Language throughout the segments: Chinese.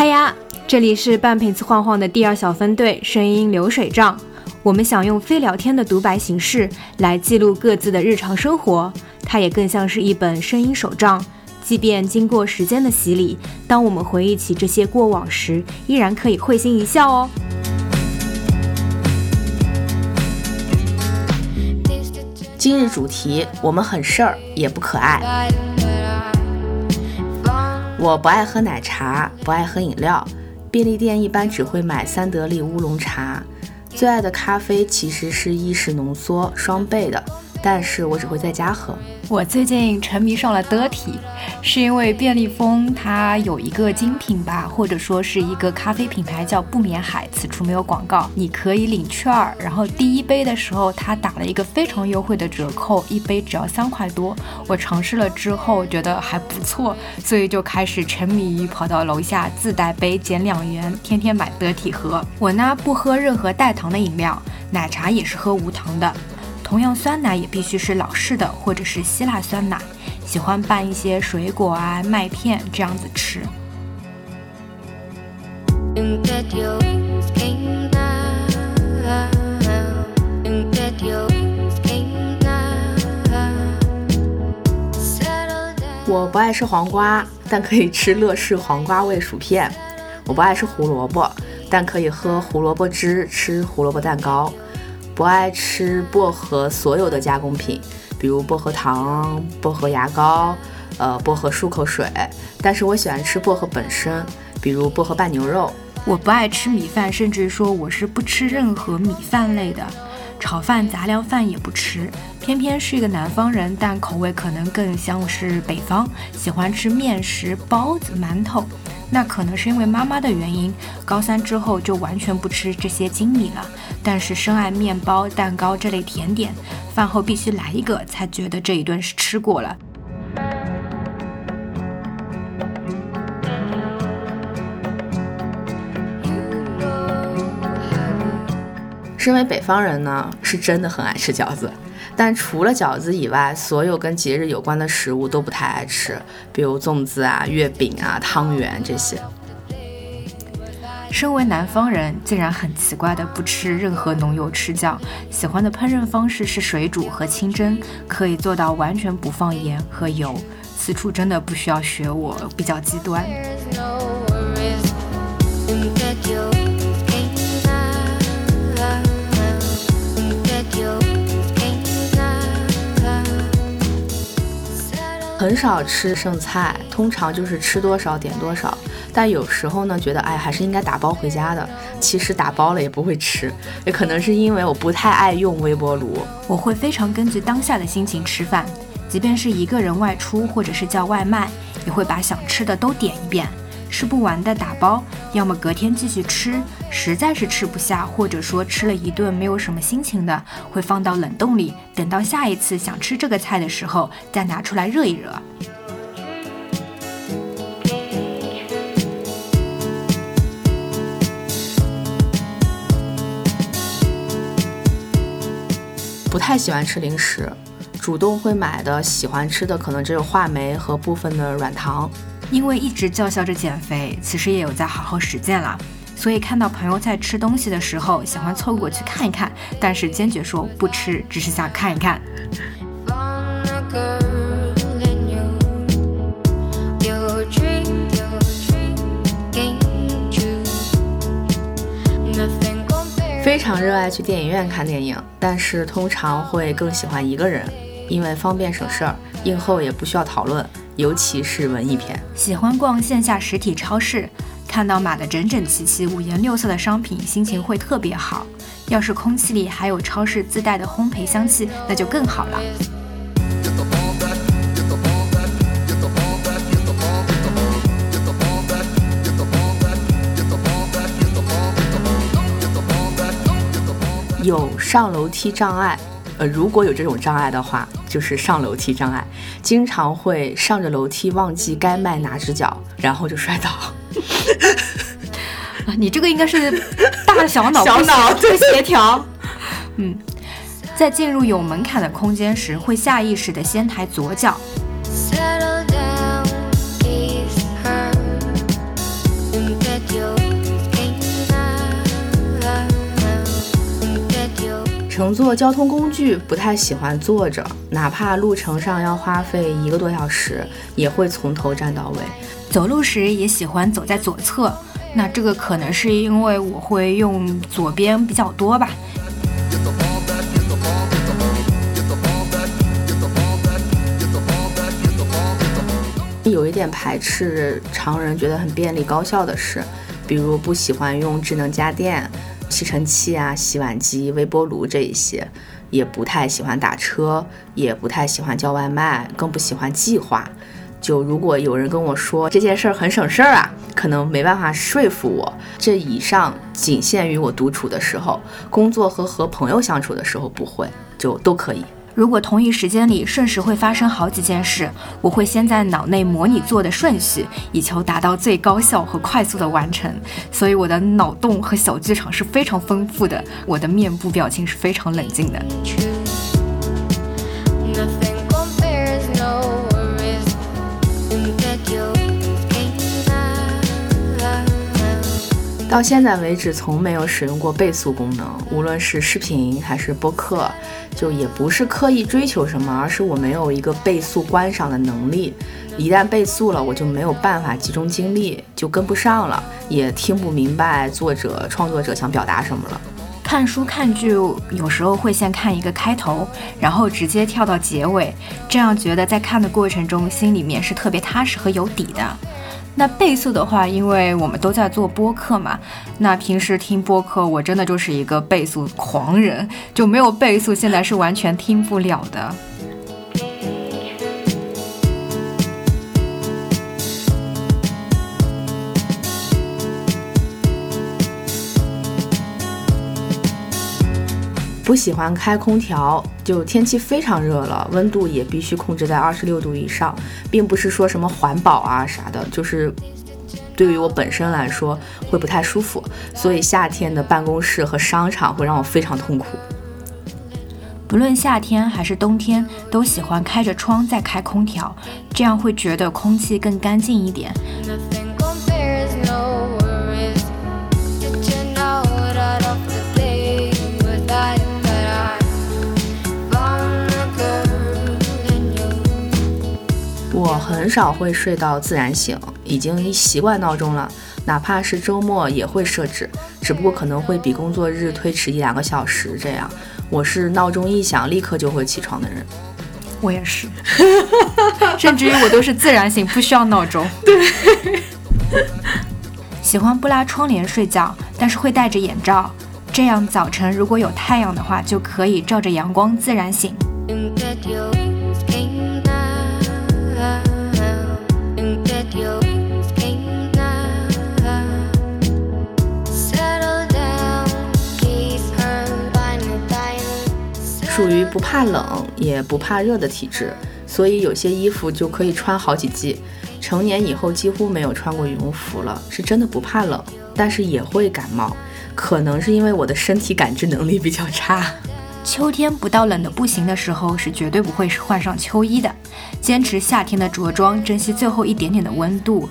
嗨呀，这里是半瓶子晃晃的第二小分队声音流水账。我们想用非聊天的独白形式来记录各自的日常生活，它也更像是一本声音手账。即便经过时间的洗礼，当我们回忆起这些过往时，依然可以会心一笑哦。今日主题：我们很事儿，也不可爱。我不爱喝奶茶，不爱喝饮料，便利店一般只会买三得利乌龙茶。最爱的咖啡其实是意式浓缩双倍的，但是我只会在家喝。我最近沉迷上了 Dirty，是因为便利蜂它有一个精品吧，或者说是一个咖啡品牌叫不眠海，此处没有广告。你可以领券儿，然后第一杯的时候它打了一个非常优惠的折扣，一杯只要三块多。我尝试了之后觉得还不错，所以就开始沉迷于跑到楼下自带杯减两元，天天买 Dirty 喝。我呢不喝任何带糖的饮料，奶茶也是喝无糖的。同样，酸奶也必须是老式的，或者是希腊酸奶。喜欢拌一些水果啊、麦片这样子吃。我不爱吃黄瓜，但可以吃乐事黄瓜味薯片。我不爱吃胡萝卜，但可以喝胡萝卜汁，吃胡萝卜蛋糕。不爱吃薄荷所有的加工品，比如薄荷糖、薄荷牙膏、呃薄荷漱口水。但是我喜欢吃薄荷本身，比如薄荷拌牛肉。我不爱吃米饭，甚至说我是不吃任何米饭类的，炒饭、杂粮饭也不吃。偏偏是一个南方人，但口味可能更像是北方，喜欢吃面食、包子、馒头。那可能是因为妈妈的原因，高三之后就完全不吃这些精米了。但是深爱面包、蛋糕这类甜点，饭后必须来一个，才觉得这一顿是吃过了。身为北方人呢，是真的很爱吃饺子。但除了饺子以外，所有跟节日有关的食物都不太爱吃，比如粽子啊、月饼啊、汤圆这些。身为南方人，竟然很奇怪的不吃任何浓油赤酱，喜欢的烹饪方式是水煮和清蒸，可以做到完全不放盐和油。此处真的不需要学我，比较极端。很少吃剩菜，通常就是吃多少点多少。但有时候呢，觉得哎，还是应该打包回家的。其实打包了也不会吃，也可能是因为我不太爱用微波炉。我会非常根据当下的心情吃饭，即便是一个人外出或者是叫外卖，也会把想吃的都点一遍。吃不完的打包，要么隔天继续吃，实在是吃不下，或者说吃了一顿没有什么心情的，会放到冷冻里，等到下一次想吃这个菜的时候再拿出来热一热。不太喜欢吃零食，主动会买的，喜欢吃的可能只有话梅和部分的软糖。因为一直叫嚣着减肥，其实也有在好好实践了，所以看到朋友在吃东西的时候，喜欢凑过去看一看，但是坚决说不吃，只是想看一看。非常热爱去电影院看电影，但是通常会更喜欢一个人，因为方便省事儿，映后也不需要讨论。尤其是文艺片，喜欢逛线下实体超市，看到码的整整齐齐、五颜六色的商品，心情会特别好。要是空气里还有超市自带的烘焙香气，那就更好了。有上楼梯障碍。呃，如果有这种障碍的话，就是上楼梯障碍，经常会上着楼梯忘记该迈哪只脚，然后就摔倒。啊，你这个应该是大小脑 小脑不协调。嗯，在进入有门槛的空间时，会下意识的先抬左脚。乘坐交通工具不太喜欢坐着，哪怕路程上要花费一个多小时，也会从头站到尾。走路时也喜欢走在左侧，那这个可能是因为我会用左边比较多吧。有一点排斥常人觉得很便利高效的事，比如不喜欢用智能家电、吸尘器啊、洗碗机、微波炉这一些，也不太喜欢打车，也不太喜欢叫外卖，更不喜欢计划。就如果有人跟我说这件事儿很省事儿啊，可能没办法说服我。这以上仅限于我独处的时候，工作和和朋友相处的时候不会，就都可以。如果同一时间里瞬时会发生好几件事，我会先在脑内模拟做的顺序，以求达到最高效和快速的完成。所以我的脑洞和小剧场是非常丰富的，我的面部表情是非常冷静的。到现在为止，从没有使用过倍速功能，无论是视频还是播客，就也不是刻意追求什么，而是我没有一个倍速观赏的能力。一旦倍速了，我就没有办法集中精力，就跟不上了，也听不明白作者创作者想表达什么了。看书看剧，有时候会先看一个开头，然后直接跳到结尾，这样觉得在看的过程中，心里面是特别踏实和有底的。那倍速的话，因为我们都在做播客嘛，那平时听播客，我真的就是一个倍速狂人，就没有倍速，现在是完全听不了的。不喜欢开空调，就天气非常热了，温度也必须控制在二十六度以上，并不是说什么环保啊啥的，就是对于我本身来说会不太舒服，所以夏天的办公室和商场会让我非常痛苦。不论夏天还是冬天，都喜欢开着窗再开空调，这样会觉得空气更干净一点。很少会睡到自然醒，已经习惯闹钟了，哪怕是周末也会设置，只不过可能会比工作日推迟一两个小时。这样，我是闹钟一响立刻就会起床的人。我也是，甚至于我都是自然醒，不需要闹钟。对，喜欢不拉窗帘睡觉，但是会戴着眼罩，这样早晨如果有太阳的话，就可以照着阳光自然醒。属于不怕冷也不怕热的体质，所以有些衣服就可以穿好几季。成年以后几乎没有穿过羽绒服了，是真的不怕冷，但是也会感冒，可能是因为我的身体感知能力比较差。秋天不到冷的不行的时候，是绝对不会是换上秋衣的。坚持夏天的着装，珍惜最后一点点的温度。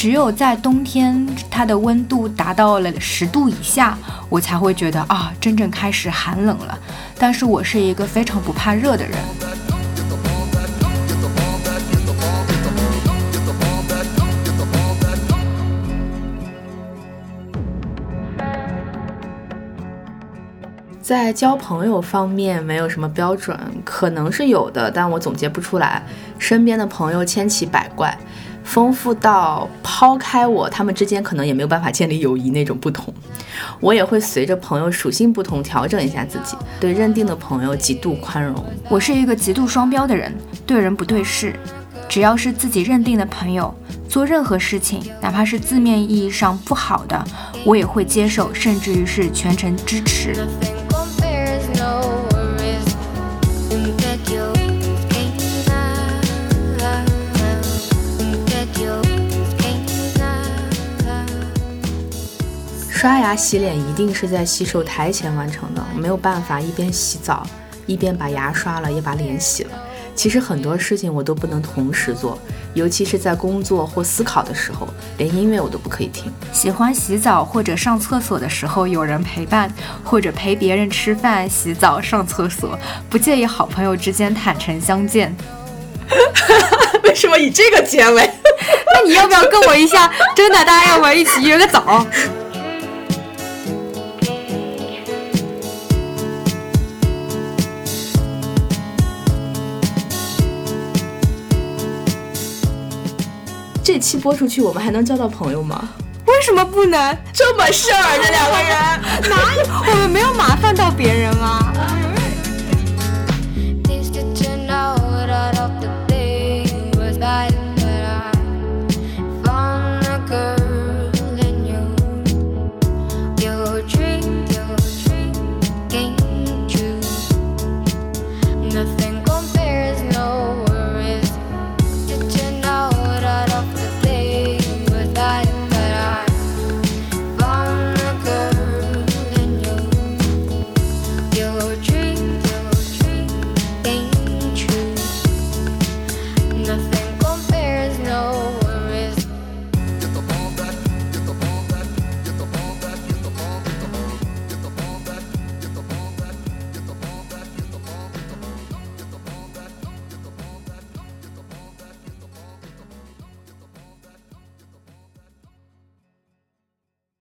只有在冬天，它的温度达到了十度以下，我才会觉得啊，真正开始寒冷了。但是我是一个非常不怕热的人。在交朋友方面没有什么标准，可能是有的，但我总结不出来。身边的朋友千奇百怪，丰富到抛开我，他们之间可能也没有办法建立友谊那种不同。我也会随着朋友属性不同调整一下自己，对认定的朋友极度宽容。我是一个极度双标的人，对人不对事，只要是自己认定的朋友，做任何事情，哪怕是字面意义上不好的，我也会接受，甚至于是全程支持。刷牙洗脸一定是在洗手台前完成的，没有办法一边洗澡一边把牙刷了也把脸洗了。其实很多事情我都不能同时做，尤其是在工作或思考的时候，连音乐我都不可以听。喜欢洗澡或者上厕所的时候有人陪伴，或者陪别人吃饭、洗澡、上厕所，不介意好朋友之间坦诚相见。为什么以这个结尾？那你要不要跟我一下？真的，大家要不要一起约个澡？这期播出去，我们还能交到朋友吗？为什么不能？这么事儿，这两个人 哪有？我们没有麻烦到别人啊。